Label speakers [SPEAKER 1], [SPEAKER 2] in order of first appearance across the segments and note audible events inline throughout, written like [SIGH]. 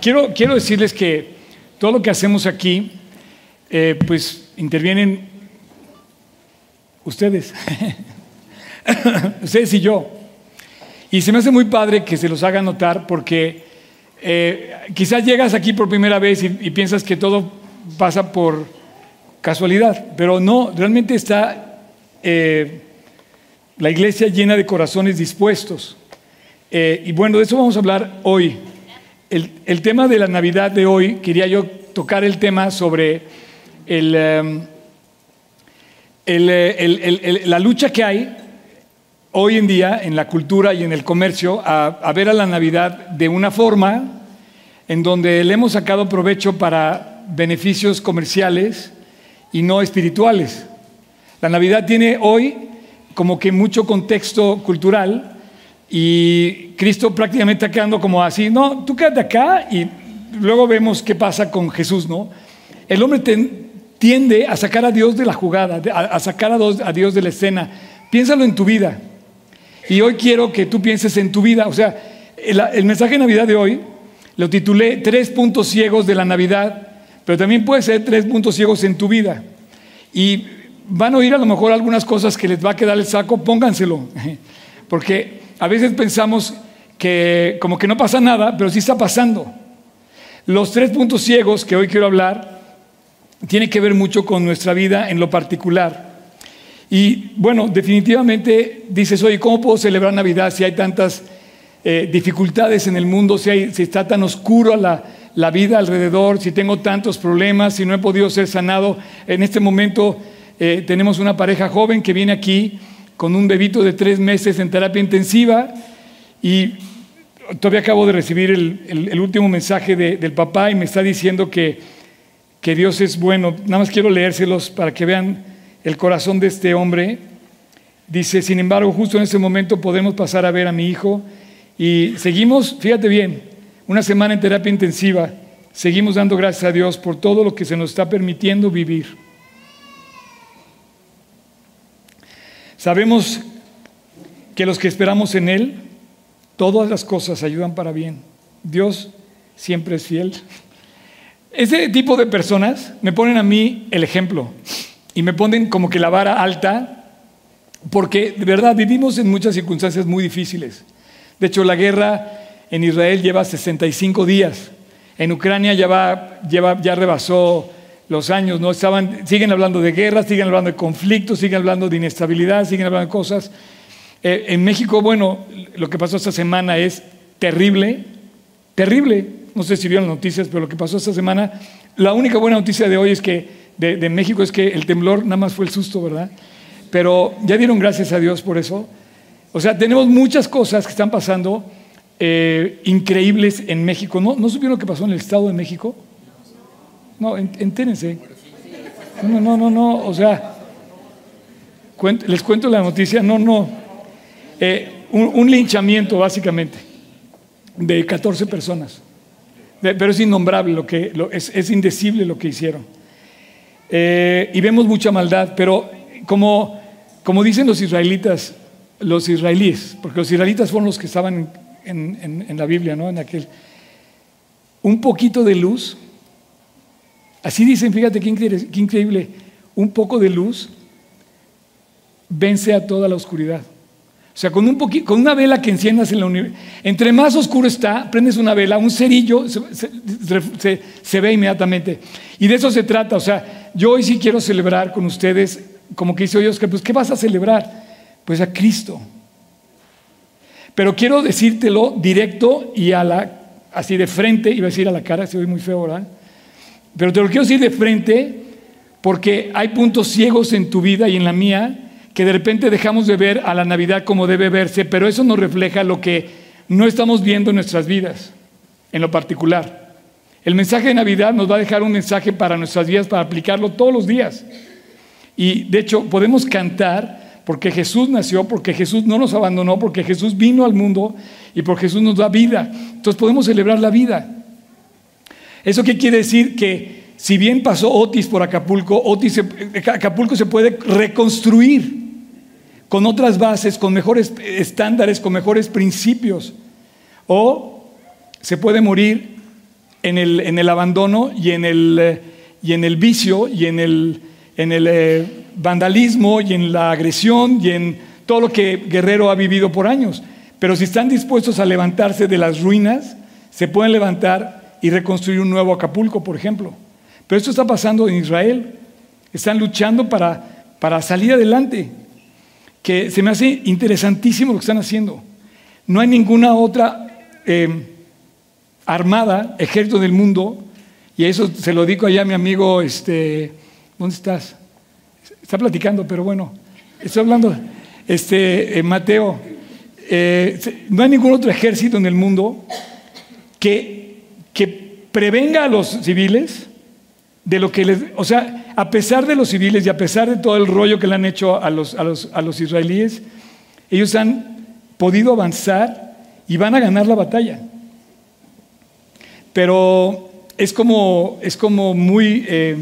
[SPEAKER 1] quiero, quiero decirles que todo lo que hacemos aquí, eh, pues intervienen ustedes, [LAUGHS] ustedes y yo. Y se me hace muy padre que se los haga notar porque eh, quizás llegas aquí por primera vez y, piensas que todo pasa por casualidad, pero no, realmente está eh, la iglesia llena de corazones dispuestos. Y bueno, de eso vamos a hablar hoy. El, tema de la Navidad de hoy, quería yo tocar el tema sobre el, la lucha que hay hoy en día en la cultura y en el comercio a, ver a la Navidad de una forma en donde le hemos sacado provecho para beneficios comerciales y no espirituales. La Navidad tiene hoy como que mucho contexto cultural y Cristo prácticamente está quedando como así, no, tú quédate acá y luego vemos qué pasa con Jesús, ¿no? El hombre tiende a sacar a Dios de la jugada, a, sacar a Dios de la escena. Piénsalo en tu vida. Y hoy quiero que tú pienses en tu vida. O sea, el, mensaje de Navidad de hoy lo titulé Tres puntos ciegos de la Navidad, pero también puede ser tres puntos ciegos en tu vida. Y van a oír a lo mejor algunas cosas que les va a quedar el saco, pónganselo. [LAUGHS] Porque a veces pensamos que como que no pasa nada, pero sí está pasando. Los tres puntos ciegos que hoy quiero hablar tienen que ver mucho con nuestra vida en lo particular. Y bueno, definitivamente dices, oye, ¿cómo puedo celebrar Navidad si hay tantas eh, dificultades en el mundo, si, está tan oscuro la, vida alrededor, si tengo tantos problemas, si no he podido ser sanado? En este momento eh, tenemos una pareja joven que viene aquí con un bebito de tres meses en terapia intensiva y todavía acabo de recibir el, último mensaje del papá y me está diciendo que, que Dios es bueno. Nada más quiero leérselos para que vean el corazón de este hombre. Dice, sin embargo, justo en ese momento podemos pasar a ver a mi hijo y seguimos, fíjate bien, una semana en terapia intensiva, seguimos dando gracias a Dios por todo lo que se nos está permitiendo vivir. Sabemos que los que esperamos en Él, todas las cosas ayudan para bien. Dios siempre es fiel. Ese tipo de personas me ponen a mí el ejemplo y me ponen como que la vara alta, porque de verdad vivimos en muchas circunstancias muy difíciles. De hecho, la guerra en Israel lleva 65 días. En Ucrania ya, va, ya rebasó los años, ¿no? Estaban, siguen hablando de guerra, siguen hablando de conflictos, siguen hablando de inestabilidad, siguen hablando de cosas. Eh, en México, bueno, lo que pasó esta semana es terrible, terrible. No sé si vieron las noticias, pero lo que pasó esta semana, la única buena noticia de hoy es que de, México es que el temblor nada más fue el susto, ¿verdad? Pero ya dieron gracias a Dios por eso. O sea, tenemos muchas cosas que están pasando eh, increíbles en México. ¿No, ¿No supieron lo que pasó en el Estado de México? No, entérense. No, no, no, no. O sea, les cuento la noticia. No, no. Eh, un, linchamiento, básicamente, de 14 personas. pero es innombrable lo que, es, indecible lo que hicieron. Eh, y vemos mucha maldad, pero como, como dicen los israelitas, los israelíes, porque los israelitas fueron los que estaban en, en, la Biblia, ¿no? En aquel. Un poquito de luz, así dicen, fíjate qué increíble, qué increíble un poco de luz vence a toda la oscuridad. O sea, con, un con una vela que enciendas en la universidad, entre más oscuro está, prendes una vela, un cerillo se, ve inmediatamente. Y de eso se trata. O sea, yo hoy sí quiero celebrar con ustedes, como que dice Dios, que pues, ¿qué vas a celebrar? Pues a Cristo. Pero quiero decírtelo directo y a la, así de frente, iba a decir a la cara, se ve muy feo, ¿verdad? Pero te lo quiero decir de frente porque hay puntos ciegos en tu vida y en la mía que de repente dejamos de ver a la Navidad como debe verse, pero eso nos refleja lo que no estamos viendo en nuestras vidas, en lo particular. El mensaje de Navidad nos va a dejar un mensaje para nuestras vidas, para aplicarlo todos los días. Y de hecho podemos cantar porque Jesús nació, porque Jesús no nos abandonó, porque Jesús vino al mundo y porque Jesús nos da vida. Entonces podemos celebrar la vida. ¿Eso qué quiere decir? Que si bien pasó Otis por Acapulco, Otis Acapulco se puede reconstruir con otras bases, con mejores estándares, con mejores principios. O se puede morir en el, en el abandono y en el, eh, y en el vicio y en el, en el eh, vandalismo y en la agresión y en todo lo que Guerrero ha vivido por años. Pero si están dispuestos a levantarse de las ruinas, se pueden levantar y reconstruir un nuevo Acapulco, por ejemplo. Pero esto está pasando en Israel. Están luchando para, para salir adelante. Que se me hace interesantísimo lo que están haciendo. No hay ninguna otra eh, armada, ejército del mundo, y eso se lo digo allá a mi amigo, este, ¿dónde estás? Está platicando, pero bueno, estoy hablando, este, eh, Mateo, eh, no hay ningún otro ejército en el mundo que prevenga a los civiles de lo que les, o sea, a pesar de los civiles y a pesar de todo el rollo que le han hecho a los, a los, a los israelíes, ellos han podido avanzar y van a ganar la batalla. Pero es como, es como muy, eh,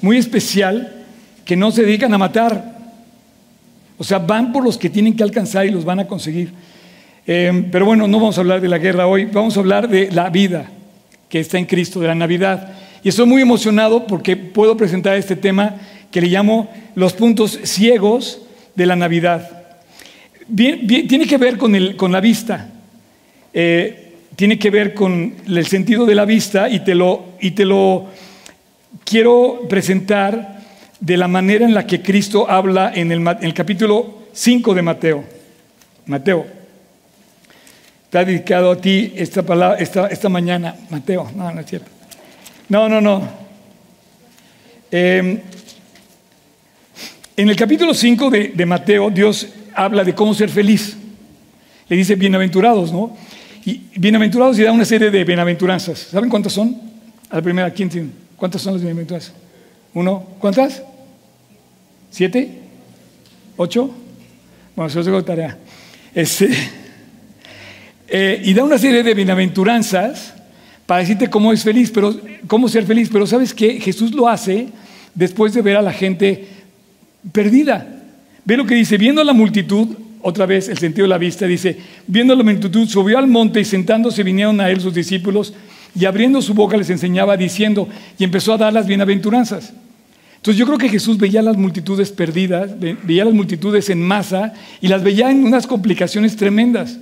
[SPEAKER 1] muy especial que no se dedican a matar. O sea, van por los que tienen que alcanzar y los van a conseguir. Eh, pero bueno, no vamos a hablar de la guerra hoy, vamos a hablar de la vida que está en Cristo, de la Navidad. Y estoy muy emocionado porque puedo presentar este tema que le llamo los puntos ciegos de la Navidad. tiene que ver con, el, con la vista. Eh, tiene que ver con el sentido de la vista y te lo, y te lo quiero presentar de la manera en la que Cristo habla en el, en el capítulo 5 de Mateo. Mateo. Está dedicado a ti esta, palabra, esta, esta mañana. Mateo, no, no es cierto. No, no, no. Eh, en el capítulo 5 de, de Mateo, Dios habla de cómo ser feliz. Le dice bienaventurados, ¿no? Y bienaventurados y da una serie de bienaventuranzas. ¿Saben cuántas son? A la primera, ¿quién tiene? ¿Cuántas son las bienaventuranzas? ¿Uno? ¿Cuántas? ¿Siete? ¿Ocho? Bueno, os digo tarea. Este, eh, y da una serie de bienaventuranzas para decirte cómo es feliz, pero cómo ser feliz. Pero ¿sabes qué? Jesús lo hace después de ver a la gente perdida. Ve lo que dice, viendo la multitud, otra vez el sentido de la vista, dice, viendo la multitud, subió al monte y sentándose vinieron a él sus discípulos y abriendo su boca les enseñaba diciendo y empezó a dar las bienaventuranzas. Entonces yo creo que Jesús veía las multitudes perdidas, veía las multitudes en masa y las veía en unas complicaciones tremendas.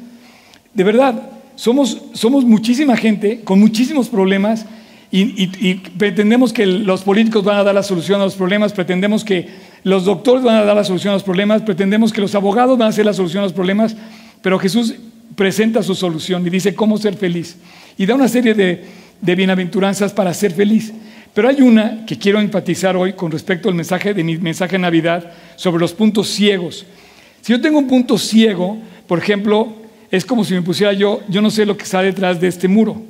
[SPEAKER 1] De verdad, somos, muchísima gente con muchísimos problemas y, pretendemos que los políticos van a dar la solución a los problemas, pretendemos que los doctores van a dar la solución a los problemas, pretendemos que los abogados van a hacer la solución a los problemas, pero Jesús presenta su solución y dice cómo ser feliz. Y da una serie de, de bienaventuranzas para ser feliz. Pero hay una que quiero enfatizar hoy con respecto al mensaje de mi mensaje de Navidad sobre los puntos ciegos. Si yo tengo un punto ciego, por ejemplo, es como si me pusiera yo, yo no sé lo que está detrás de este muro,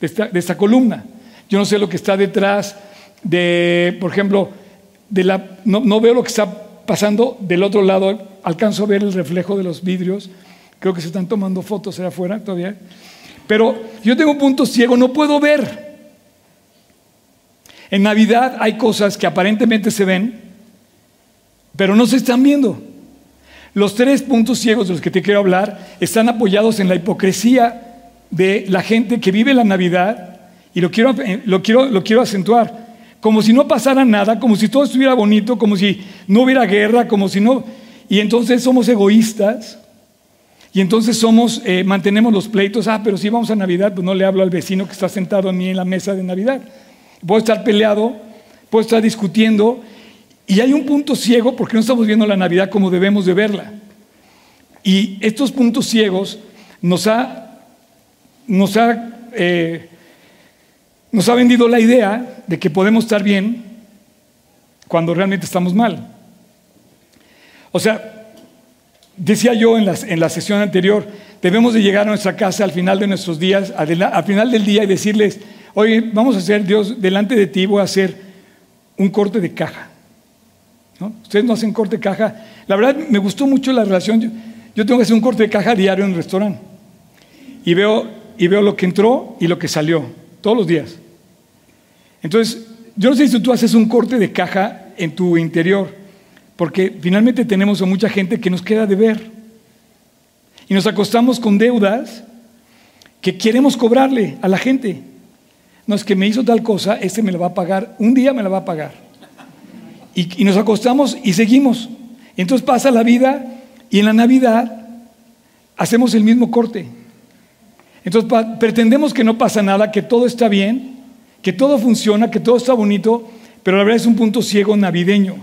[SPEAKER 1] de esta, de esta columna. Yo no sé lo que está detrás de, por ejemplo, de la, no, veo lo que está pasando del otro lado, alcanzo a ver el reflejo de los vidrios, creo que se están tomando fotos allá afuera todavía, pero yo tengo un punto ciego, no puedo ver. En Navidad hay cosas que aparentemente se ven, pero no se están viendo. Los tres puntos ciegos de los que te quiero hablar están apoyados en la hipocresía de la gente que vive la Navidad y lo quiero, eh, lo quiero, lo quiero acentuar. Como si no pasara nada, como si todo estuviera bonito, como si no hubiera guerra, como si no... Y entonces somos egoístas. Y entonces somos, eh, mantenemos los pleitos. Ah, pero si vamos a Navidad, pues no le hablo al vecino que está sentado a mí en la mesa de Navidad. Puedo estar peleado, puedo estar discutiendo. Y hay un punto ciego porque no estamos viendo la Navidad como debemos de verla. Y estos puntos ciegos nos ha, nos ha eh, nos ha vendido la idea de que podemos estar bien cuando realmente estamos mal. O sea, decía yo en la, sesión anterior, debemos de llegar a nuestra casa al final de nuestros días, al final del día y decirles, oye, vamos a hacer, Dios, delante de ti voy a hacer un corte de caja. Ustedes no hacen corte de caja. La verdad, me gustó mucho la relación. Yo, tengo que hacer un corte de caja diario en el restaurante. Y veo, y veo lo que entró y lo que salió, todos los días. Entonces, yo no sé si tú haces un corte de caja en tu interior, porque finalmente tenemos a mucha gente que nos queda de ver. Y nos acostamos con deudas que queremos cobrarle a la gente. No es que me hizo tal cosa, este me la va a pagar, un día me la va a pagar. Y, nos acostamos y seguimos. Entonces pasa la vida y en la Navidad hacemos el mismo corte. Entonces pretendemos que no pasa nada, que todo está bien, que todo funciona, que todo está bonito, pero la verdad es un punto ciego navideño.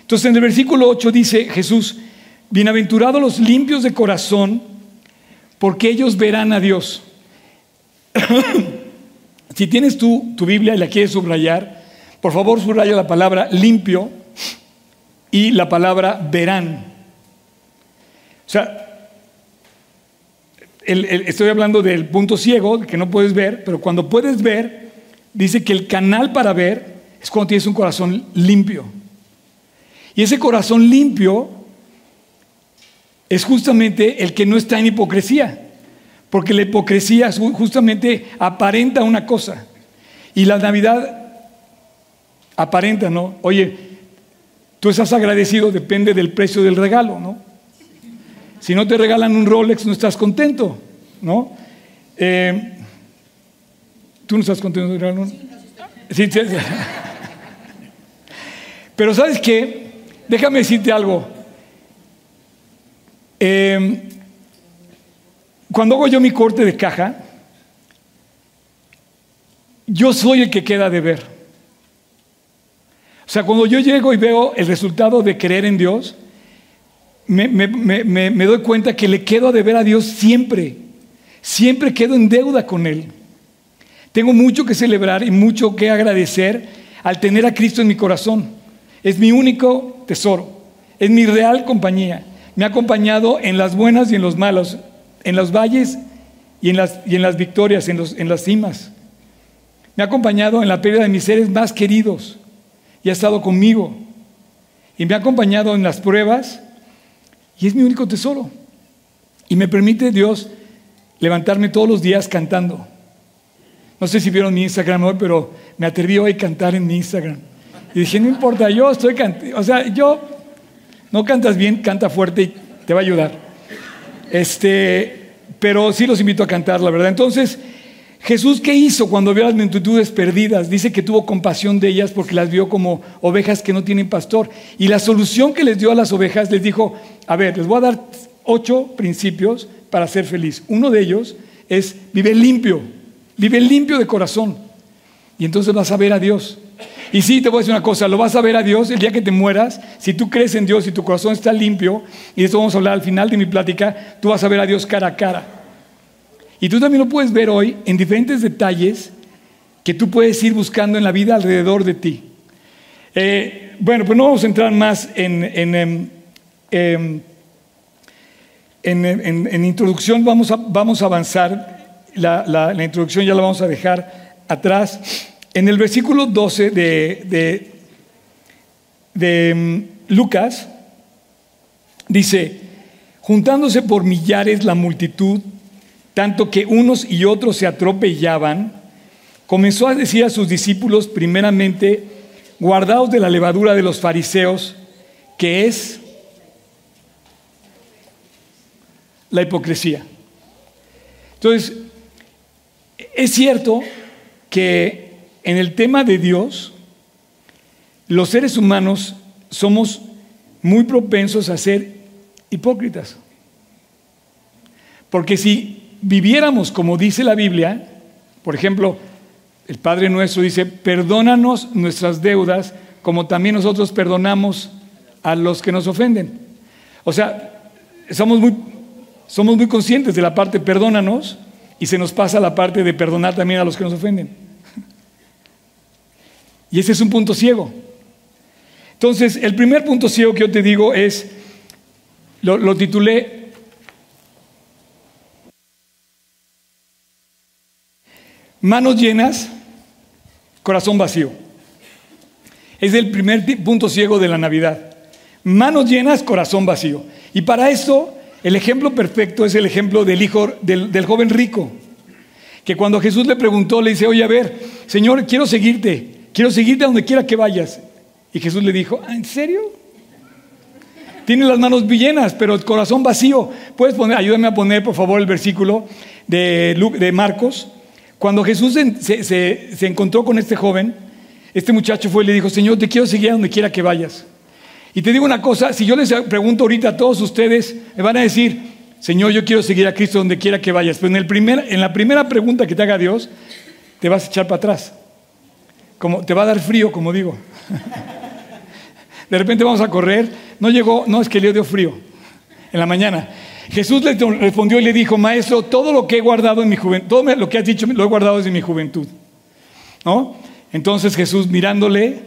[SPEAKER 1] Entonces en el versículo 8 dice Jesús, bienaventurados los limpios de corazón, porque ellos verán a Dios. [COUGHS] si tienes tú tu Biblia y la quieres subrayar, por favor subraya la palabra limpio y la palabra verán. O sea, estoy hablando del punto ciego, que no puedes ver, pero cuando puedes ver, dice que el canal para ver es cuando tienes un corazón limpio. Y ese corazón limpio es justamente el que no está en hipocresía, porque la hipocresía justamente aparenta una cosa. Y la Navidad aparenta, ¿no? Oye, tú estás agradecido, depende del precio del regalo, ¿no? Si no te regalan un Rolex, no estás contento, ¿no? Eh, ¿Tú no estás contento de regalar un? Sí, sí, Pero ¿sabes qué? Déjame decirte algo. Eh, cuando hago yo mi corte de caja, yo soy el que queda de ver. O sea, cuando yo llego y veo el resultado de creer en Dios, me, doy cuenta que le quedo a deber a Dios siempre. Siempre quedo en deuda con Él. Tengo mucho que celebrar y mucho que agradecer al tener a Cristo en mi corazón. Es mi único tesoro. Es mi real compañía. Me ha acompañado en las buenas y en los malos, en los valles y en las, y en las victorias, en, los, en las cimas. Me ha acompañado en la pérdida de mis seres más queridos y ha estado conmigo. Y me ha acompañado en las pruebas y es mi único tesoro. Y me permite Dios levantarme todos los días cantando. No sé si vieron mi Instagram hoy, pero me atreví hoy a cantar en mi Instagram. Y dije, no importa, yo estoy cantando. O sea, yo no cantas bien, canta fuerte y te va a ayudar. Este, pero sí los invito a cantar, la verdad. Entonces, Jesús, ¿qué hizo cuando vio las multitudes perdidas? Dice que tuvo compasión de ellas porque las vio como ovejas que no tienen pastor. Y la solución que les dio a las ovejas les dijo, a ver, les voy a dar ocho principios para ser feliz. Uno de ellos es vive limpio, vive limpio de corazón. Y entonces vas a ver a Dios. Y sí, te voy a decir una cosa, lo vas a ver a Dios el día que te mueras. Si tú crees en Dios y tu corazón está limpio, y de esto vamos a hablar al final de mi plática, tú vas a ver a Dios cara a cara. Y tú también lo puedes ver hoy en diferentes detalles que tú puedes ir buscando en la vida alrededor de ti. Eh, bueno, pues no vamos a entrar más en, en, em, em, en, introducción, vamos a, vamos a avanzar. La, la, introducción ya la vamos a dejar atrás. En el versículo 12 de, de, de em, Lucas, dice, juntándose por millares la multitud, tanto que unos y otros se atropellaban, comenzó a decir a sus discípulos primeramente, guardaos de la levadura de los fariseos, que es la hipocresía. Entonces, es cierto que en el tema de Dios, los seres humanos somos muy propensos a ser hipócritas. Porque si viviéramos como dice la Biblia, por ejemplo, el Padre nuestro dice, perdónanos nuestras deudas como también nosotros perdonamos a los que nos ofenden. O sea, somos muy, conscientes de la parte perdónanos y se nos pasa la parte de perdonar también a los que nos ofenden. [LAUGHS] Y ese es un punto ciego. Entonces, el primer punto ciego que yo te digo es, lo titulé Manos llenas, corazón vacío. Es el primer punto ciego de la Navidad. Manos llenas, corazón vacío. Y para eso, el ejemplo perfecto es el ejemplo del hijo del, joven rico. Que cuando Jesús le preguntó, le dice, oye, a ver, Señor, quiero seguirte, quiero seguirte a donde quiera que vayas. Y Jesús le dijo, ¿Ah, ¿en serio? Tiene las manos llenas, pero el corazón vacío. Puedes poner, ayúdame a poner, por favor, el versículo de, de Marcos Cuando Jesús se, se encontró con este joven, este muchacho fue y le dijo, Señor, te quiero seguir a donde quiera que vayas. Y te digo una cosa, si yo les pregunto ahorita a todos ustedes, me van a decir, Señor, yo quiero seguir a Cristo donde quiera que vayas. Pero en, el primer, en la primera pregunta que te haga Dios, te vas a echar para atrás. Como, te va a dar frío, como digo. [LAUGHS] De repente vamos a correr. No llegó, no es que le dio frío en la mañana. Jesús le respondió y le dijo, maestro, todo lo que he guardado en mi juventud, todo lo que has dicho lo he guardado desde mi juventud. ¿No? Entonces Jesús mirándole,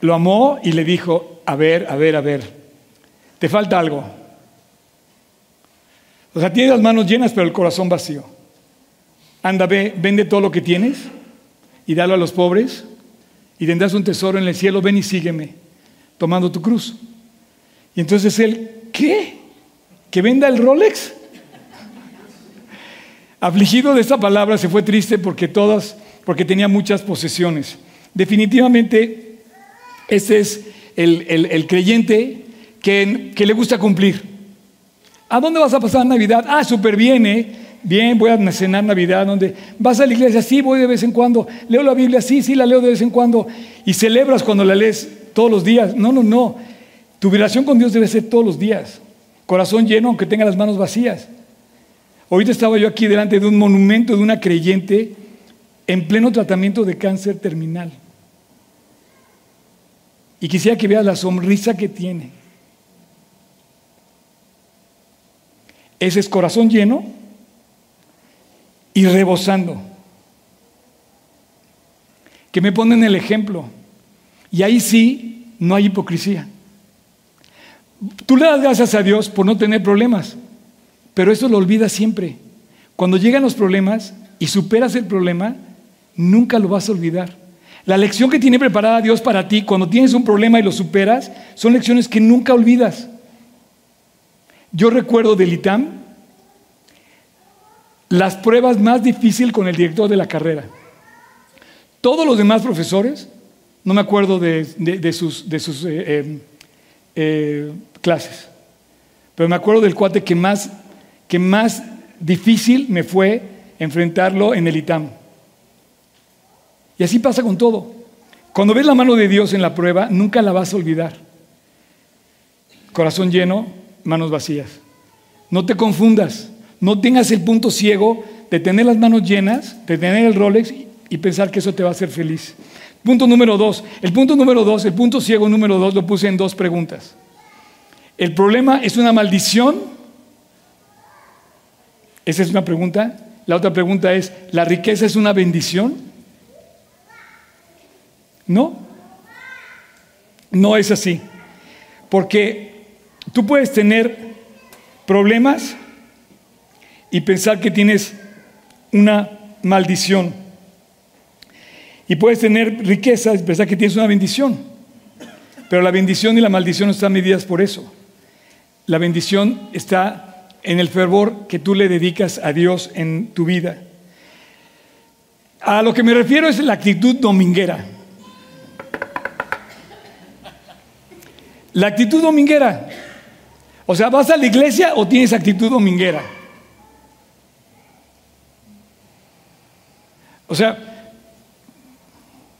[SPEAKER 1] lo amó y le dijo, a ver, a ver, a ver, te falta algo. O sea, tienes las manos llenas pero el corazón vacío. Anda, ve, vende todo lo que tienes y dalo a los pobres y tendrás un tesoro en el cielo, ven y sígueme, tomando tu cruz. Y entonces él, ¿qué? ¿Que venda el Rolex? Afligido de esta palabra se fue triste porque todas, porque tenía muchas posesiones. Definitivamente, este es el, creyente que, que le gusta cumplir. ¿A dónde vas a pasar Navidad? Ah, súper bien, ¿eh? Bien, voy a cenar Navidad. ¿Dónde? ¿Vas a la iglesia? Sí, voy de vez en cuando. ¿Leo la Biblia? Sí, sí, la leo de vez en cuando. ¿Y celebras cuando la lees todos los días? No, no, no. Tu relación con Dios debe ser todos los días. Corazón lleno, aunque tenga las manos vacías. Ahorita estaba yo aquí delante de un monumento de una creyente en pleno tratamiento de cáncer terminal. Y quisiera que veas la sonrisa que tiene Ese es corazón lleno y rebosando. Que me ponen el ejemplo. Y ahí sí no hay hipocresía. Tú le das gracias a Dios por no tener problemas, pero eso lo olvidas siempre. Cuando llegan los problemas y superas el problema, nunca lo vas a olvidar. La lección que tiene preparada Dios para ti cuando tienes un problema y lo superas son lecciones que nunca olvidas. Yo recuerdo del ITAM las pruebas más difíciles con el director de la carrera. Todos los demás profesores, no me acuerdo de, sus, de sus eh, eh, eh, clases, pero me acuerdo del cuate que más, que más difícil me fue enfrentarlo en el ITAM. Y así pasa con todo. Cuando ves la mano de Dios en la prueba, nunca la vas a olvidar. Corazón lleno, manos vacías. No te confundas, no tengas el punto ciego de tener las manos llenas, de tener el Rolex y pensar que eso te va a hacer feliz. Punto número dos. El punto número dos, el punto ciego número dos, lo puse en dos preguntas. ¿El problema es una maldición? Esa es una pregunta. La otra pregunta es, ¿la riqueza es una bendición? No. No es así. Porque tú puedes tener problemas y pensar que tienes una maldición. Y puedes tener riqueza y pensar que tienes una bendición. Pero la bendición y la maldición no están medidas por eso. La bendición está en el fervor que tú le dedicas a Dios en tu vida. A lo que me refiero es la actitud dominguera. La actitud dominguera. O sea, ¿vas a la iglesia o tienes actitud dominguera? O sea,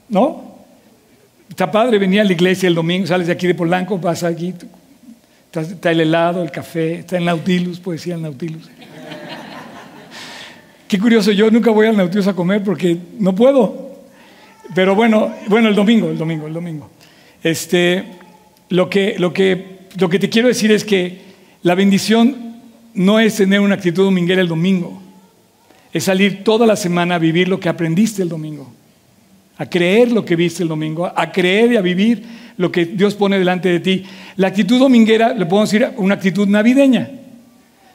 [SPEAKER 1] ¿no? Está padre, venía a la iglesia el domingo, sales de aquí de Polanco, vas aquí, está, el helado, el café, está el Nautilus, decir el Nautilus. Qué curioso, yo nunca voy al Nautilus a comer porque no puedo. Pero bueno, bueno, el domingo, el domingo, el domingo. Este, lo que, lo que lo que te quiero decir es que la bendición no es tener una actitud dominguera el domingo, es salir toda la semana a vivir lo que aprendiste el domingo, a creer lo que viste el domingo, a creer y a vivir lo que Dios pone delante de ti. La actitud dominguera, le podemos decir una actitud navideña.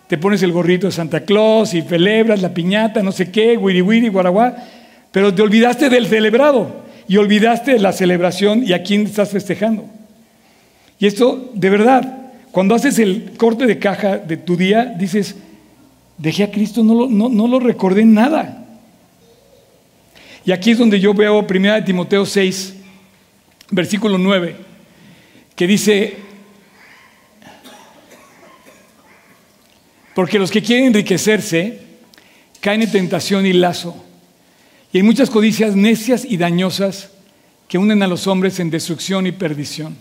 [SPEAKER 1] Te pones el gorrito de Santa Claus y celebras la piñata, no sé qué, wiri wiri, guaraguá, pero te olvidaste del celebrado y olvidaste la celebración y a quién estás festejando. Y esto, de verdad, cuando haces el corte de caja de tu día, dices, dejé a Cristo, no lo, no, lo recordé nada. Y aquí es donde yo veo 1 Timoteo 6, versículo 9, que dice, porque los que quieren enriquecerse caen en tentación y lazo. Y hay muchas codicias necias y dañosas que unen a los hombres en destrucción y perdición.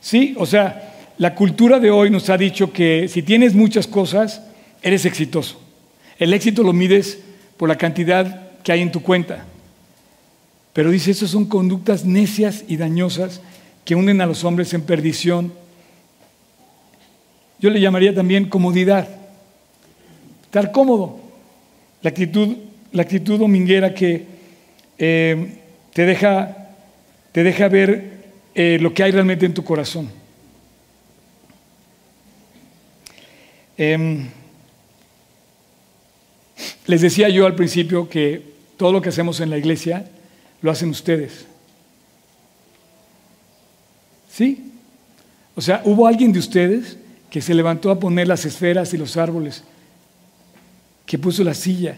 [SPEAKER 1] Sí, o sea, la cultura de hoy nos ha dicho que si tienes muchas cosas, eres exitoso. El éxito lo mides por la cantidad que hay en tu cuenta. Pero dice, eso son conductas necias y dañosas que unen a los hombres en perdición. Yo le llamaría también comodidad. Estar cómodo. La actitud, dominguera que eh, te, deja, te deja ver eh, lo que hay realmente en tu corazón. Em, les decía yo al principio que todo lo que hacemos en la iglesia lo hacen ustedes. ¿Sí? O sea, hubo alguien de ustedes que se levantó a poner las esferas y los árboles, que puso la silla,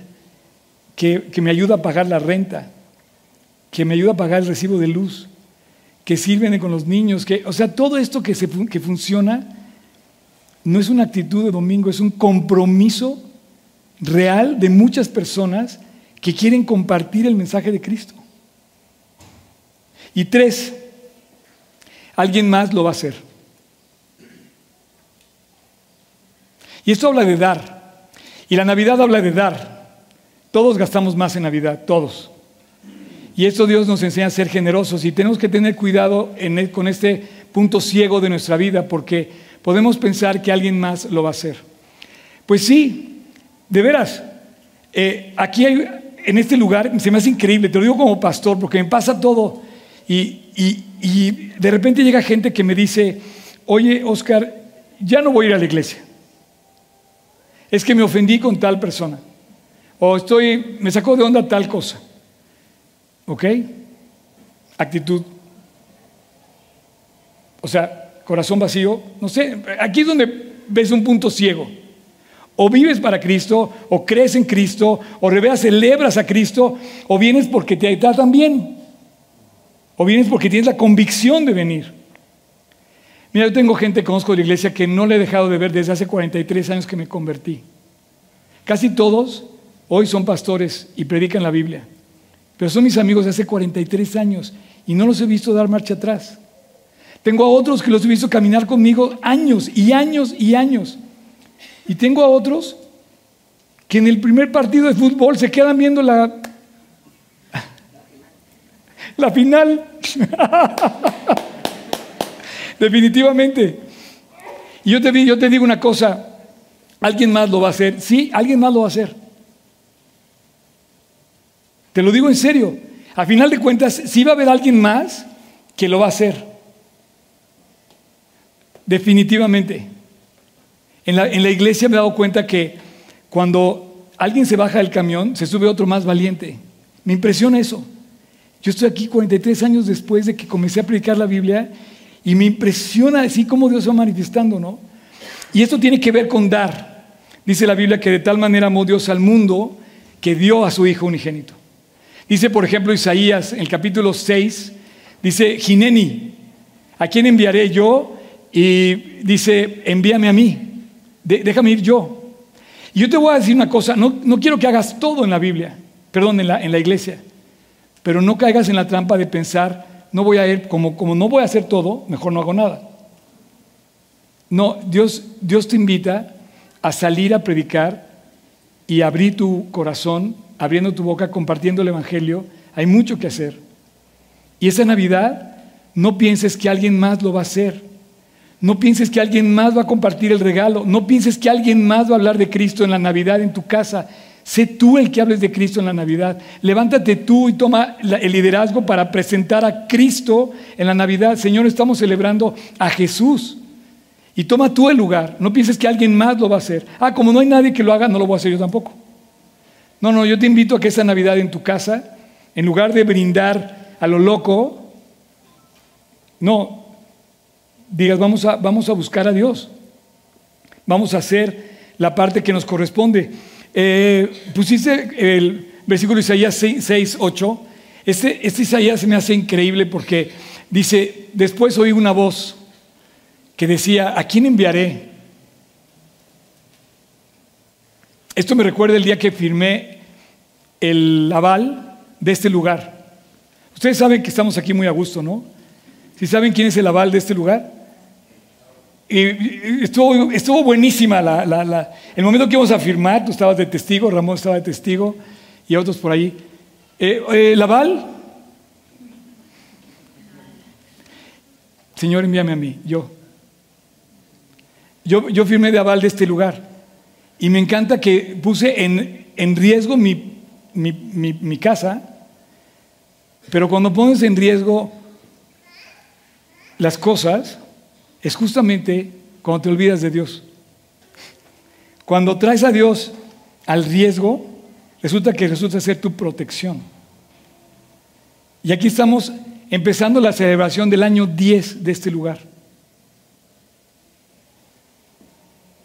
[SPEAKER 1] que, me ayuda a pagar la renta, que me ayuda a pagar el recibo de luz, que sirven con los niños, que, o sea, todo esto que, se, que funciona no es una actitud de domingo, es un compromiso real de muchas personas que quieren compartir el mensaje de Cristo. Y tres, alguien más lo va a hacer. Y esto habla de dar. Y la Navidad habla de dar. Todos gastamos más en Navidad, todos. Y esto Dios nos enseña a ser generosos y tenemos que tener cuidado e, con este punto ciego de nuestra vida porque podemos pensar que alguien más lo va a hacer. Pues sí, de veras, eh, aquí en este lugar se me hace increíble, te lo digo como pastor porque me pasa todo y, de repente llega gente que me dice, oye Oscar, ya no voy a ir a la iglesia. Es que me ofendí con tal persona. O estoy, me sacó de onda tal cosa. ¿Ok? Actitud. O sea, corazón vacío. No sé, aquí es donde ves un punto ciego. O vives para Cristo, o crees en Cristo, o reveas, celebras a Cristo, o vienes porque te tratan bien. O vienes porque tienes la convicción de venir. Mira, yo tengo gente que conozco de la iglesia que no le he dejado de ver desde hace 43 años que me convertí. Casi todos hoy son pastores y predican la Biblia. Pero son mis amigos de hace 43 años y no los he visto dar marcha atrás. Tengo a otros que los he visto caminar conmigo años y años y años. Y tengo a otros que en el primer partido de fútbol se quedan viendo la, [LAUGHS] la final. [LAUGHS] Definitivamente. Y yo te, yo te digo una cosa, alguien más lo va a hacer. Sí, alguien más lo va a hacer. Te lo digo en serio. A final de cuentas, sí va a haber alguien más que lo va a hacer. Definitivamente. En la, en la, iglesia me he dado cuenta que cuando alguien se baja del camión, se sube otro más valiente. Me impresiona eso. Yo estoy aquí 43 años después de que comencé a predicar la Biblia y me impresiona así cómo Dios va manifestando, ¿no? Y esto tiene que ver con dar. Dice la Biblia que de tal manera amó Dios al mundo que dio a su Hijo unigénito. Dice, por ejemplo, Isaías en el capítulo 6, dice, Gineni, ¿a quién enviaré yo? Y dice, envíame a mí, déjame ir yo. Y yo te voy a decir una cosa, no, no quiero que hagas todo en la Biblia, perdón, en la, en la iglesia. Pero no caigas en la trampa de pensar, no voy a ir, como, como no voy a hacer todo, mejor no hago nada. No, Dios, Dios te invita a salir a predicar y abrir tu corazón, abriendo tu boca, compartiendo el Evangelio. Hay mucho que hacer. Y esa Navidad, no pienses que alguien más lo va a hacer. No pienses que alguien más va a compartir el regalo. No pienses que alguien más va a hablar de Cristo en la Navidad en tu casa. Sé tú el que hables de Cristo en la Navidad. Levántate tú y toma el liderazgo para presentar a Cristo en la Navidad. Señor, estamos celebrando a Jesús. Y toma tú el lugar. No pienses que alguien más lo va a hacer. Ah, como no hay nadie que lo haga, no lo voy a hacer yo tampoco. No, no, yo te invito a que esa Navidad en tu casa, en lugar de brindar a lo loco, no, digas, vamos a, vamos a buscar a Dios. Vamos a hacer la parte que nos corresponde. Eh, pusiste el versículo Isaías 6, 8. Este, este Isaías se me hace increíble porque dice, después oí una voz que decía, ¿a quién enviaré? Esto me recuerda el día que firmé el aval de este lugar. Ustedes saben que estamos aquí muy a gusto, ¿no? ¿Si saben quién es el aval de este lugar? Estuvo, estuvo buenísima el momento que íbamos a firmar, tú estabas de testigo, Ramón estaba de testigo y otros por ahí. Eh, eh, Señor, envíame a mí, yo. Yo, yo firmé de aval de este lugar. Y me encanta que puse en, en riesgo mi, mi, mi, casa, pero cuando pones en riesgo las cosas, es justamente cuando te olvidas de Dios. Cuando traes a Dios al riesgo, resulta que resulta ser tu protección. Y aquí estamos empezando la celebración del año 10 de este lugar.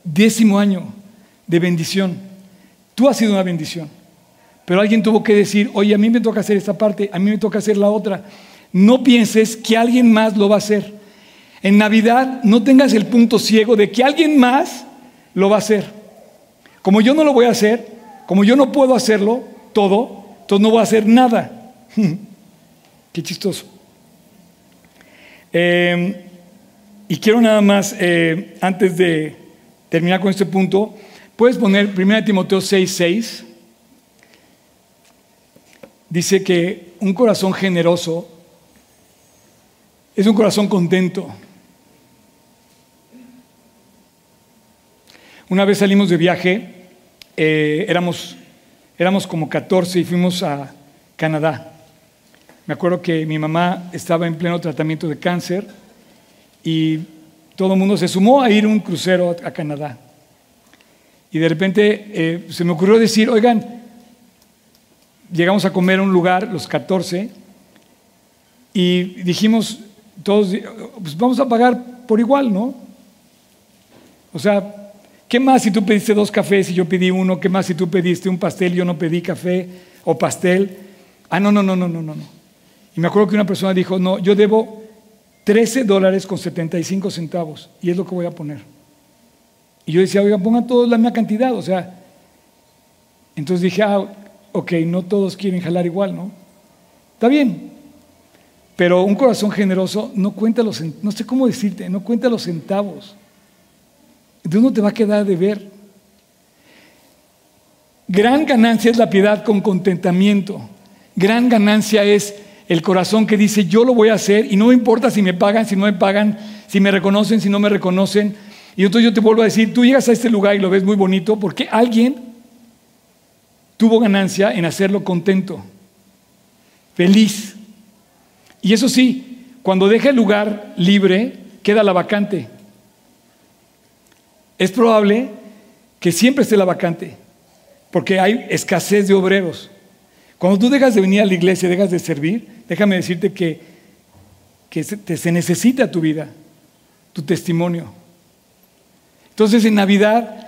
[SPEAKER 1] Décimo año de bendición. Tú has sido una bendición. Pero alguien tuvo que decir, oye, a mí me toca hacer esta parte, a mí me toca hacer la otra. No pienses que alguien más lo va a hacer. En Navidad no tengas el punto ciego de que alguien más lo va a hacer. Como yo no lo voy a hacer, como yo no puedo hacerlo todo, entonces no voy a hacer nada. [LAUGHS] Qué chistoso. Em, y quiero nada más, eh, antes de terminar con este punto, Puedes poner 1 Timoteo 6, 6. Dice que un corazón generoso es un corazón contento. Una vez salimos de viaje, eh, éramos, éramos como 14 y fuimos a Canadá. Me acuerdo que mi mamá estaba en pleno tratamiento de cáncer y todo el mundo se sumó a ir un crucero a Canadá. Y de repente eh, se me ocurrió decir, oigan, llegamos a comer a un lugar, los 14, y dijimos todos, pues vamos a pagar por igual, ¿no? O sea, ¿qué más si tú pediste dos cafés y yo pedí uno? ¿Qué más si tú pediste un pastel y yo no pedí café o pastel? Ah, no, no, no, no, no, no. Y me acuerdo que una persona dijo, no, yo debo 13 dólares con 75 centavos y es lo que voy a poner. Y yo decía, oiga, pongan todos la misma cantidad, o sea. Entonces dije, ah, ok, no todos quieren jalar igual, ¿no? Está bien. Pero un corazón generoso no cuenta los, no sé cómo decirte, no cuenta los centavos. Entonces no te va a quedar de ver. Gran ganancia es la piedad con contentamiento. Gran ganancia es el corazón que dice, yo lo voy a hacer y no me importa si me pagan, si no me pagan, si me reconocen, si no me reconocen. Y entonces yo te vuelvo a decir, tú llegas a este lugar y lo ves muy bonito porque alguien tuvo ganancia en hacerlo contento, feliz. Y eso sí, cuando deja el lugar libre, queda la vacante. Es probable que siempre esté la vacante, porque hay escasez de obreros. Cuando tú dejas de venir a la iglesia, dejas de servir, déjame decirte que, que se, se necesita tu vida, tu testimonio. Entonces en Navidad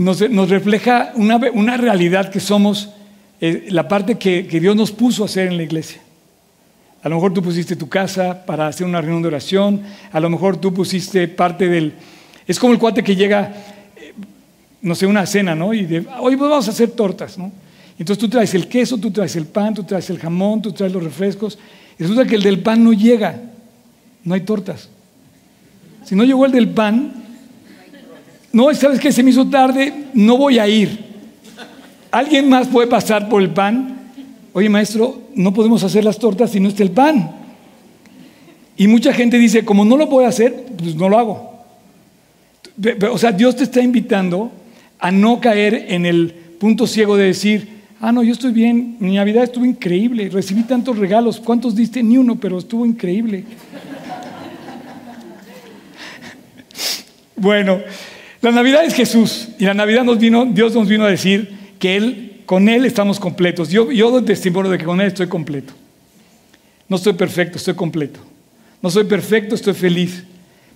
[SPEAKER 1] nos, refleja una, realidad que somos eh, la parte que, Dios nos puso a hacer en la iglesia. A lo mejor tú pusiste tu casa para hacer una reunión de oración, a lo mejor tú pusiste parte del... Es como el cuate que llega, eh, no sé, una cena, ¿no? Y de, hoy vamos a hacer tortas, ¿no? Entonces tú traes el queso, tú traes el pan, tú traes el jamón, tú traes los refrescos. Y resulta que el del pan no llega, no hay tortas. Si no llegó el del pan, no, ¿sabes qué? Se me hizo tarde, no voy a ir. ¿Alguien más puede pasar por el pan? Oye, maestro, no podemos hacer las tortas si no está el pan. Y mucha gente dice, como no lo puedo hacer, pues no lo hago. O sea, Dios te está invitando a no caer en el punto ciego de decir, ah, no, yo estoy bien, mi Navidad estuvo increíble, recibí tantos regalos, ¿cuántos diste? Ni uno, pero estuvo increíble. [LAUGHS] bueno, la Navidad es Jesús y la Navidad nos vino, Dios nos vino a decir que él, con Él estamos completos. Yo, yo doy testimonio de que con Él estoy completo. No estoy perfecto, estoy completo. No soy perfecto, estoy feliz.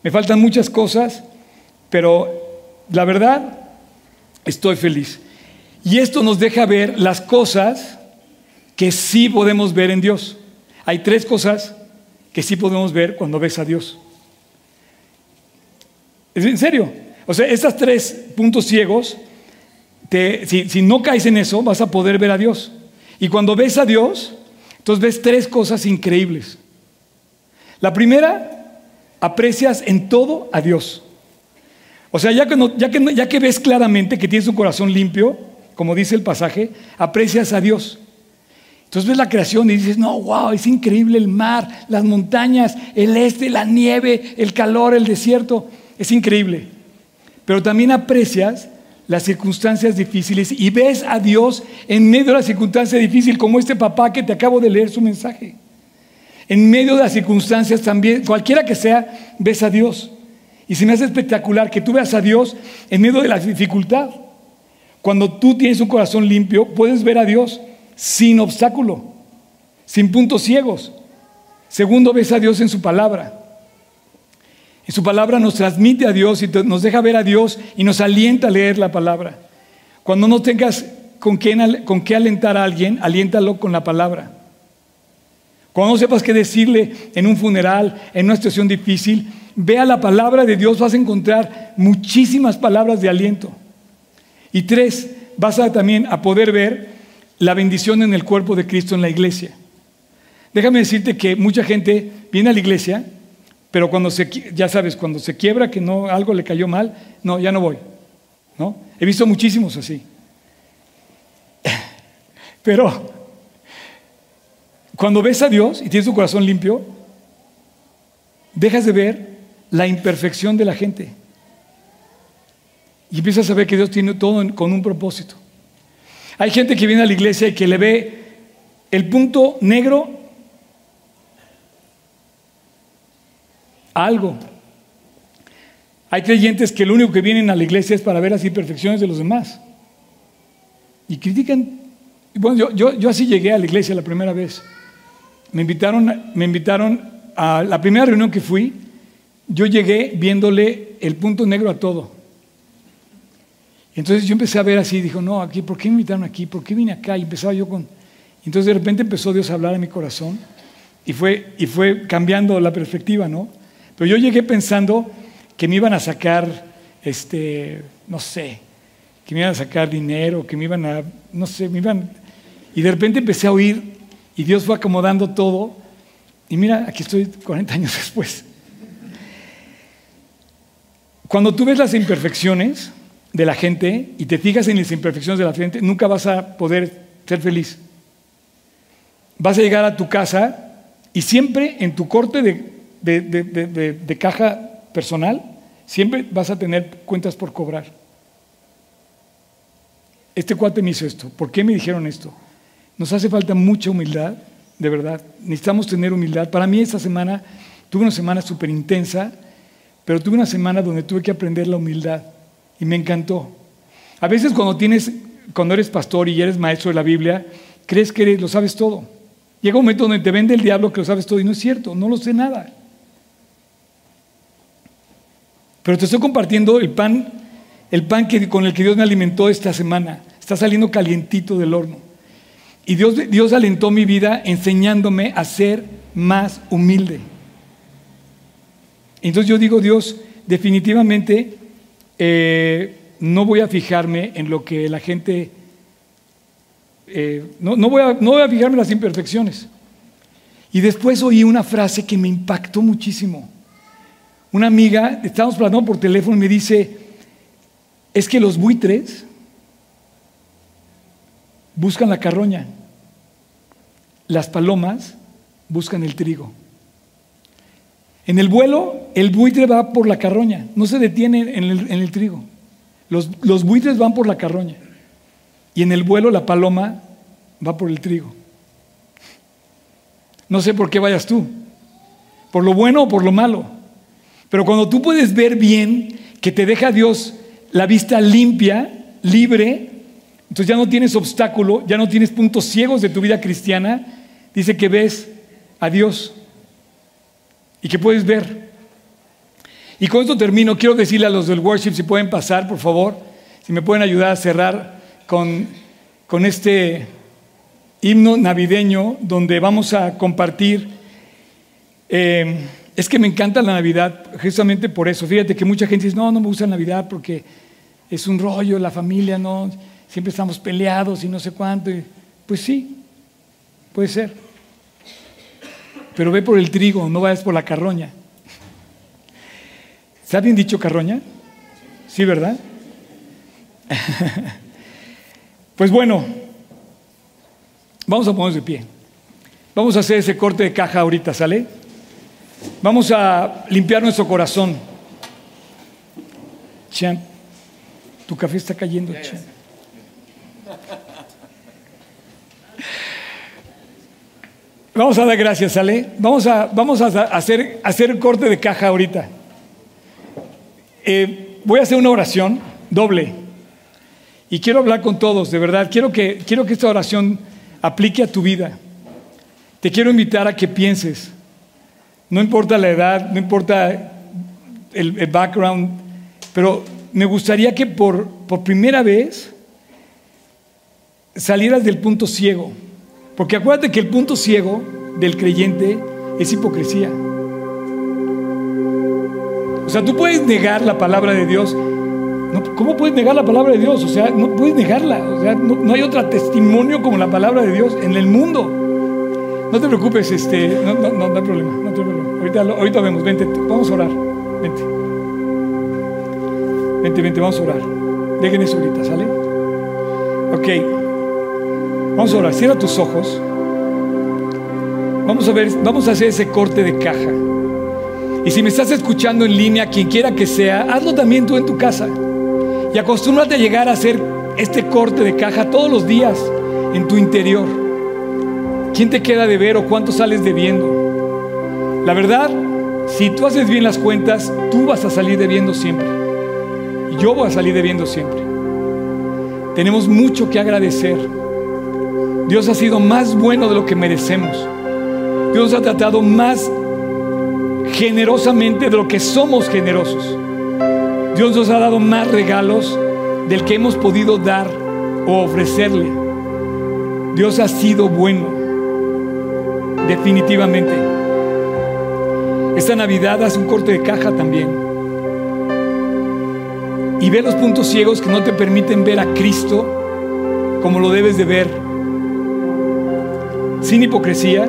[SPEAKER 1] Me faltan muchas cosas, pero la verdad, estoy feliz. Y esto nos deja ver las cosas que sí podemos ver en Dios. Hay tres cosas que sí podemos ver cuando ves a Dios. ¿Es en serio? O sea, estos tres puntos ciegos si, si no caes en eso, vas a poder ver a Dios. Y cuando ves a Dios, entonces ves tres cosas increíbles. La primera, aprecias en todo a Dios. O sea, ya que, ya, que, ya que ves claramente que tienes un corazón limpio, como dice el pasaje, aprecias a Dios. Entonces ves la creación y dices, no, wow, es increíble el mar, las montañas, el este, la nieve, el calor, el desierto, es increíble. Pero también aprecias las circunstancias difíciles y ves a Dios en medio de la circunstancia difícil, como este papá que te acabo de leer su mensaje. En medio de las circunstancias también, cualquiera que sea, ves a Dios. Y se me hace espectacular que tú veas a Dios en medio de la dificultad. Cuando tú tienes un corazón limpio, puedes ver a Dios sin obstáculo, sin puntos ciegos. Segundo, ves a Dios en su palabra. En su palabra nos transmite a Dios y nos deja ver a Dios y nos alienta a leer la palabra. Cuando no tengas con qué, con qué alentar a alguien, aliéntalo con la palabra. Cuando no sepas qué decirle en un funeral, en una situación difícil, vea la palabra de Dios, vas a encontrar muchísimas palabras de aliento. Y tres, vas a también a poder ver la bendición en el cuerpo de Cristo en la iglesia. Déjame decirte que mucha gente viene a la iglesia, pero cuando se, ya sabes, cuando se quiebra que no algo le cayó mal, no, ya no voy. ¿no? He visto muchísimos así. [LAUGHS] Pero cuando ves a Dios y tienes tu corazón limpio, dejas de ver la imperfección de la gente. Y empiezas a ver que Dios tiene todo con un propósito. Hay gente que viene a la iglesia y que le ve el punto negro a algo. Hay creyentes que lo único que vienen a la iglesia es para ver las imperfecciones de los demás. Y critican. Bueno, yo, yo así llegué a la iglesia la primera vez. Me invitaron, me invitaron a la primera reunión que fui, yo llegué viéndole el punto negro a todo. Entonces yo empecé a ver así, dijo, no, aquí, ¿por qué me invitaron aquí? ¿Por qué vine acá? Y empezaba yo con... Entonces de repente empezó Dios a hablar a mi corazón y fue, y fue cambiando la perspectiva, ¿no? Pero yo llegué pensando que me iban a sacar, este, no sé, que me iban a sacar dinero, que me iban a, no sé, me iban... Y de repente empecé a oír y Dios fue acomodando todo. Y mira, aquí estoy 40 años [LAUGHS] después. Cuando tú ves las imperfecciones de la gente y te fijas en las imperfecciones de la gente, nunca vas a poder ser feliz. Vas a llegar a tu casa y siempre en tu corte de, de caja personal, siempre vas a tener cuentas por cobrar. Este cuate me hizo esto. ¿Por qué me dijeron esto? Nos hace falta mucha humildad, de verdad. Necesitamos tener humildad. Para mí esta semana tuve una semana súper intensa, pero tuve una semana donde tuve que aprender la humildad y me encantó. A veces cuando tienes, cuando eres pastor y eres maestro de la Biblia, crees que lo sabes todo. Llega un momento donde te vende el diablo que lo sabes todo y no es cierto, no lo sé nada. Pero te estoy compartiendo el pan, el pan que, con el que Dios me alimentó esta semana. Está saliendo calientito del horno. Y Dios, Dios alentó mi vida enseñándome a ser más humilde. Entonces yo digo, Dios, definitivamente eh, no voy a fijarme en lo que la gente... Eh, no, voy a, no voy a fijarme en las imperfecciones. Y después oí una frase que me impactó muchísimo. Una amiga, estábamos hablando por teléfono y me dice, es que los buitres buscan la carroña. Las palomas buscan el trigo. En el vuelo, el buitre va por la carroña, no se detiene en el, trigo. Los, los buitres van por la carroña. Y en el vuelo, la paloma va por el trigo. No sé por qué vayas tú, por lo bueno o por lo malo. Pero cuando tú puedes ver bien que te deja Dios la vista limpia, libre, entonces ya no tienes obstáculo, ya no tienes puntos ciegos de tu vida cristiana. Dice que ves a Dios y que puedes ver. Y con esto termino. Quiero decirle a los del worship si pueden pasar, por favor, si me pueden ayudar a cerrar con, con este himno navideño donde vamos a compartir. Eh, es que me encanta la Navidad, justamente por eso. Fíjate que mucha gente dice, no, no me gusta la Navidad porque es un rollo, la familia, no siempre estamos peleados y no sé cuánto. pues sí, puede ser. Pero ve por el trigo, no vayas por la carroña. ¿Se ha bien dicho carroña? Sí, ¿verdad? [LAUGHS] pues bueno, vamos a ponernos de pie. Vamos a hacer ese corte de caja ahorita, ¿sale? Vamos a limpiar nuestro corazón. Champ, tu café está cayendo, Champ. Vamos a dar gracias, ¿sale? Vamos a, vamos a hacer, hacer el corte de caja ahorita. Eh, voy a hacer una oración doble. Y quiero hablar con todos, de verdad. Quiero que, quiero que esta oración aplique a tu vida. Te quiero invitar a que pienses. No importa la edad, no importa el, background, pero me gustaría que por, por primera vez salieras del punto ciego. Porque acuérdate que el punto ciego del creyente es hipocresía. O sea, tú puedes negar la palabra de Dios. ¿Cómo puedes negar la palabra de Dios? O sea, no puedes negarla. O sea, no, hay otro testimonio como la palabra de Dios en el mundo. No te preocupes, este, no, hay problema, no hay problema. Ahorita, ahorita vemos, vente, vamos a orar. Vente. Vente, vente, vamos a orar. Dejen eso ahorita, ¿sale? Ok. Vamos a orar, cierra tus ojos. Vamos a ver, vamos a hacer ese corte de caja. Y si me estás escuchando en línea, quien quiera que sea, hazlo también tú en tu casa. Y acostúmbrate a llegar a hacer este corte de caja todos los días en tu interior. ¿Quién te queda de ver o cuánto sales debiendo? La verdad, si tú haces bien las cuentas, tú vas a salir debiendo siempre. Y yo voy a salir debiendo siempre. Tenemos mucho que agradecer Dios ha sido más bueno de lo que merecemos. Dios ha tratado más generosamente de lo que somos generosos. Dios nos ha dado más regalos del que hemos podido dar o ofrecerle. Dios ha sido bueno, definitivamente. Esta Navidad hace un corte de caja también. Y ve los puntos ciegos que no te permiten ver a Cristo como lo debes de ver sin hipocresía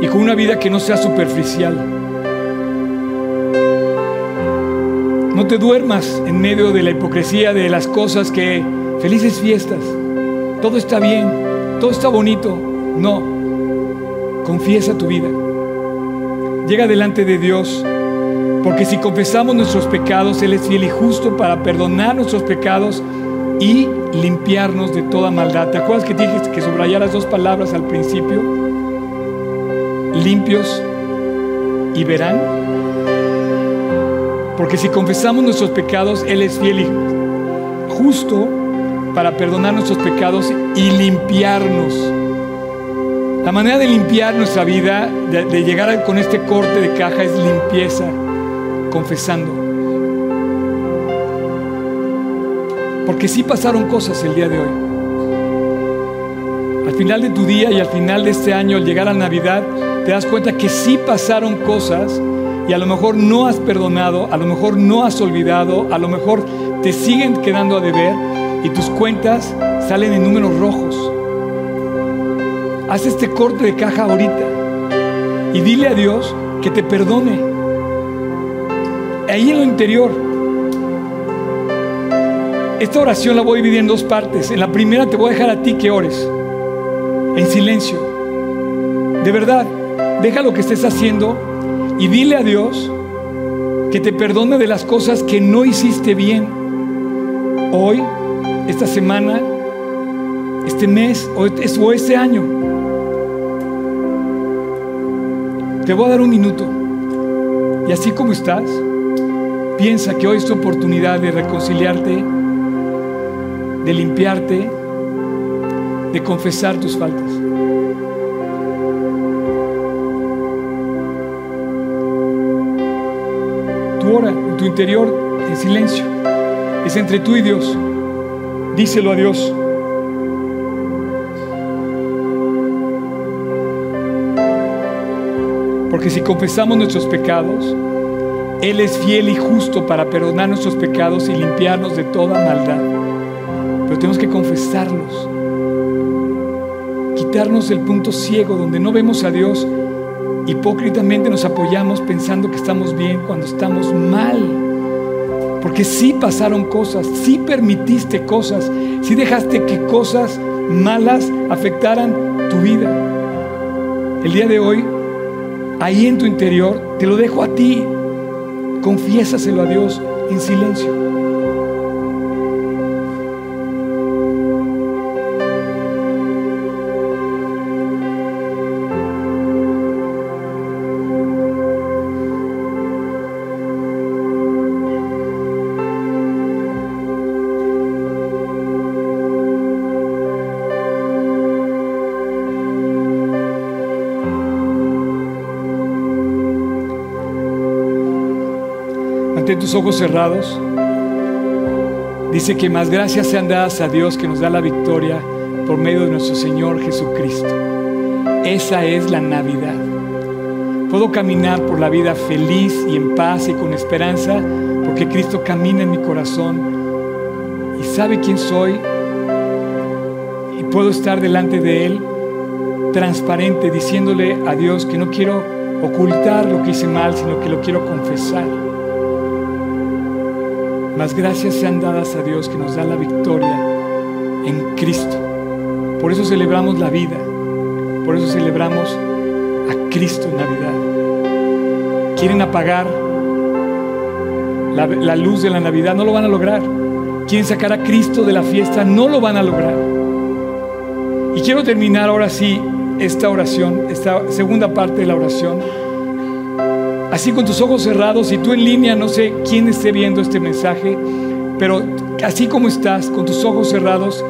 [SPEAKER 1] y con una vida que no sea superficial. No te duermas en medio de la hipocresía de las cosas que felices fiestas, todo está bien, todo está bonito. No, confiesa tu vida. Llega delante de Dios, porque si confesamos nuestros pecados, Él es fiel y justo para perdonar nuestros pecados y limpiarnos de toda maldad. ¿Te acuerdas que dije que subrayaras dos palabras al principio? Limpios y verán. Porque si confesamos nuestros pecados, Él es fiel y justo para perdonar nuestros pecados y limpiarnos. La manera de limpiar nuestra vida, de, de llegar con este corte de caja, es limpieza, confesando. Porque sí pasaron cosas el día de hoy. Al final de tu día y al final de este año, al llegar a Navidad, te das cuenta que sí pasaron cosas y a lo mejor no has perdonado, a lo mejor no has olvidado, a lo mejor te siguen quedando a deber y tus cuentas salen en números rojos. Haz este corte de caja ahorita y dile a Dios que te perdone. Ahí en lo interior, esta oración la voy a dividir en dos partes. En la primera te voy a dejar a ti que ores en silencio. De verdad, deja lo que estés haciendo y dile a Dios que te perdone de las cosas que no hiciste bien hoy, esta semana, este mes o este año. Te voy a dar un minuto y así como estás, piensa que hoy es tu oportunidad de reconciliarte de limpiarte, de confesar tus faltas. Tu ora en tu interior en silencio. Es entre tú y Dios. Díselo a Dios. Porque si confesamos nuestros pecados, Él es fiel y justo para perdonar nuestros pecados y limpiarnos de toda maldad. Tenemos que confesarlos, quitarnos el punto ciego donde no vemos a Dios, hipócritamente nos apoyamos pensando que estamos bien cuando estamos mal. Porque sí pasaron cosas, sí permitiste cosas, sí dejaste que cosas malas afectaran tu vida. El día de hoy, ahí en tu interior, te lo dejo a ti. Confiésaselo a Dios en silencio. Ojos cerrados. Dice que más gracias sean dadas a Dios que nos da la victoria por medio de nuestro Señor Jesucristo. Esa es la Navidad. Puedo caminar por la vida feliz y en paz y con esperanza porque Cristo camina en mi corazón y sabe quién soy y puedo estar delante de Él transparente diciéndole a Dios que no quiero ocultar lo que hice mal, sino que lo quiero confesar. Las gracias sean dadas a Dios que nos da la victoria en Cristo. Por eso celebramos la vida. Por eso celebramos a Cristo en Navidad. Quieren apagar la, la, luz de la Navidad, no lo van a lograr. Quieren sacar a Cristo de la fiesta, no lo van a lograr. Y quiero terminar ahora sí esta oración, esta segunda parte de la oración así con tus ojos cerrados y tú en línea, no sé quién esté viendo este mensaje, pero así como estás, con tus ojos cerrados,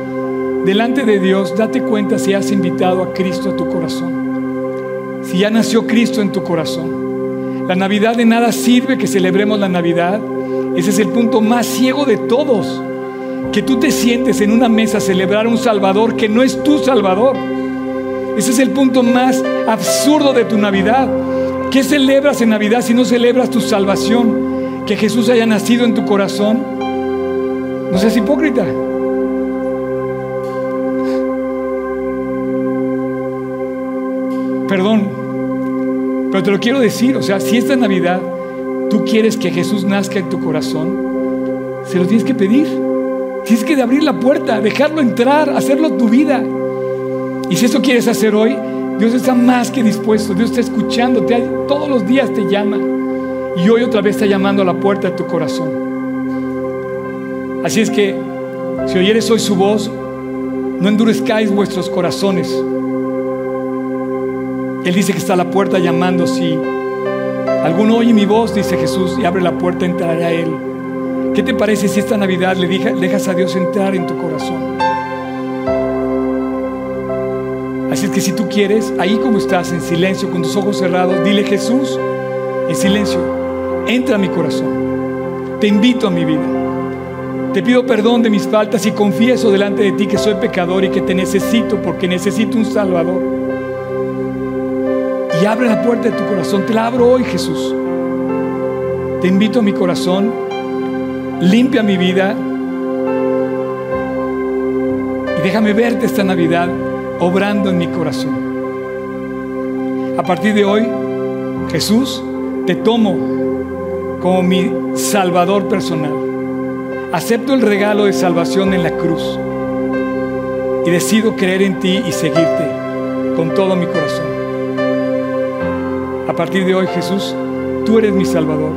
[SPEAKER 1] delante de Dios, date cuenta si has invitado a Cristo a tu corazón. Si ya nació Cristo en tu corazón. La Navidad de nada sirve que celebremos la Navidad. Ese es el punto más ciego de todos. Que tú te sientes en una mesa a celebrar un Salvador que no es tu Salvador. Ese es el punto más absurdo de tu Navidad. ¿Qué celebras en Navidad si no celebras tu salvación? Que Jesús haya nacido en tu corazón. No seas hipócrita. Perdón, pero te lo quiero decir, o sea, si esta Navidad tú quieres que Jesús nazca en tu corazón, se lo tienes que pedir. Tienes que abrir la puerta, dejarlo entrar, hacerlo tu vida. Y si eso quieres hacer hoy, Dios está más que dispuesto, Dios está escuchando, todos los días te llama y hoy otra vez está llamando a la puerta de tu corazón. Así es que si oyeres hoy su voz, no endurezcáis vuestros corazones. Él dice que está a la puerta llamando, si alguno oye mi voz, dice Jesús, y abre la puerta, entrará a Él. ¿Qué te parece si esta Navidad le dejas a Dios entrar en tu corazón? Así es que si tú quieres, ahí como estás, en silencio, con tus ojos cerrados, dile Jesús, en silencio, entra a mi corazón. Te invito a mi vida. Te pido perdón de mis faltas y confieso delante de ti que soy pecador y que te necesito porque necesito un Salvador. Y abre la puerta de tu corazón. Te la abro hoy, Jesús. Te invito a mi corazón. Limpia mi vida. Y déjame verte esta Navidad obrando en mi corazón. A partir de hoy, Jesús, te tomo como mi Salvador personal. Acepto el regalo de salvación en la cruz y decido creer en ti y seguirte con todo mi corazón. A partir de hoy, Jesús, tú eres mi Salvador,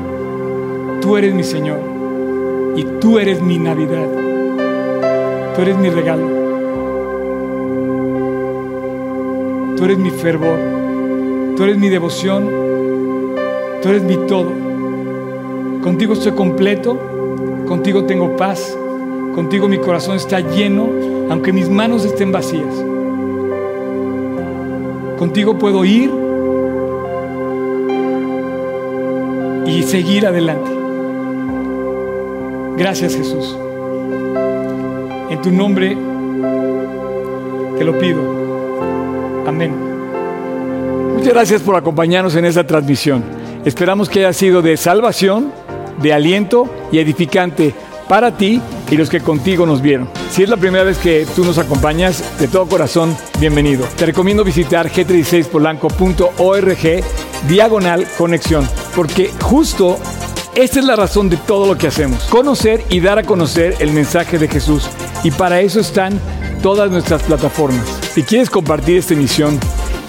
[SPEAKER 1] tú eres mi Señor y tú eres mi Navidad, tú eres mi regalo. Tú eres mi fervor, tú eres mi devoción, tú eres mi todo. Contigo estoy completo, contigo tengo paz, contigo mi corazón está lleno, aunque mis manos estén vacías. Contigo puedo ir y seguir adelante. Gracias Jesús. En tu nombre te lo pido. Muchas gracias por acompañarnos en esta transmisión. Esperamos que haya sido de salvación, de aliento y edificante para ti y los que contigo nos vieron. Si es la primera vez que tú nos acompañas, de todo corazón, bienvenido. Te recomiendo visitar g36polanco.org diagonal conexión, porque justo esta es la razón de todo lo que hacemos, conocer y dar a conocer el mensaje de Jesús. Y para eso están todas nuestras plataformas. Si quieres compartir esta emisión,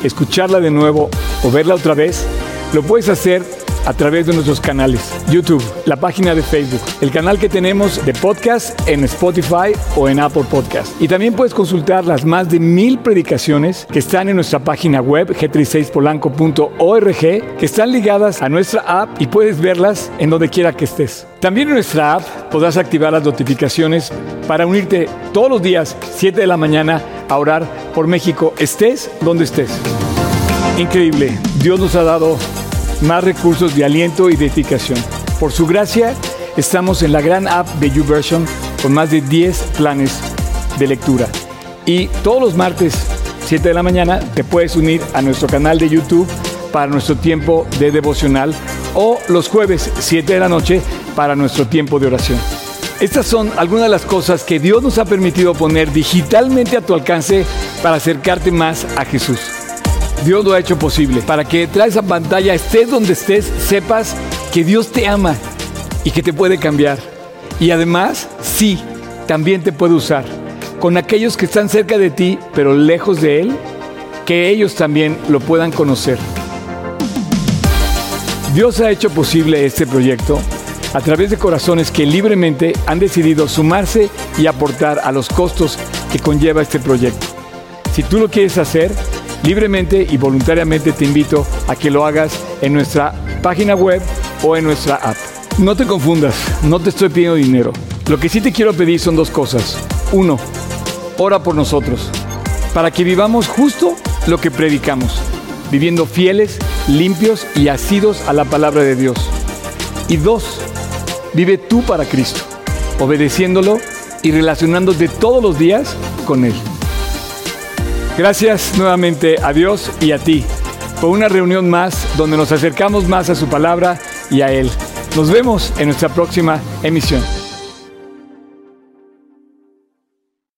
[SPEAKER 1] escucharla de nuevo o verla otra vez, lo puedes hacer a través de nuestros canales, YouTube, la página de Facebook, el canal que tenemos de podcast en Spotify o en Apple Podcast. Y también puedes consultar las más de mil predicaciones que están en nuestra página web g36polanco.org, que están ligadas a nuestra app y puedes verlas en donde quiera que estés. También en nuestra app podrás activar las notificaciones para unirte todos los días, 7 de la mañana, a orar por México, estés donde estés. Increíble, Dios nos ha dado más recursos de aliento y de edificación. Por su gracia, estamos en la gran app de YouVersion con más de 10 planes de lectura. Y todos los martes, 7 de la mañana, te puedes unir a nuestro canal de YouTube para nuestro tiempo de devocional o los jueves, 7 de la noche, para nuestro tiempo de oración. Estas son algunas de las cosas que Dios nos ha permitido poner digitalmente a tu alcance para acercarte más a Jesús. Dios lo ha hecho posible. Para que detrás de esa pantalla, estés donde estés, sepas que Dios te ama y que te puede cambiar. Y además, sí, también te puede usar. Con aquellos que están cerca de ti, pero lejos de Él, que ellos también lo puedan conocer. Dios ha hecho posible este proyecto a través de corazones que libremente han decidido sumarse y aportar a los costos que conlleva este proyecto. Si tú lo quieres hacer, Libremente y voluntariamente te invito a que lo hagas en nuestra página web o en nuestra app. No te confundas, no te estoy pidiendo dinero. Lo que sí te quiero pedir son dos cosas. Uno, ora por nosotros, para que vivamos justo lo que predicamos, viviendo fieles, limpios y asidos a la palabra de Dios. Y dos, vive tú para Cristo, obedeciéndolo y relacionándote todos los días con Él. Gracias nuevamente a Dios y a ti por una reunión más donde nos acercamos más a su palabra y a Él. Nos vemos en nuestra próxima emisión.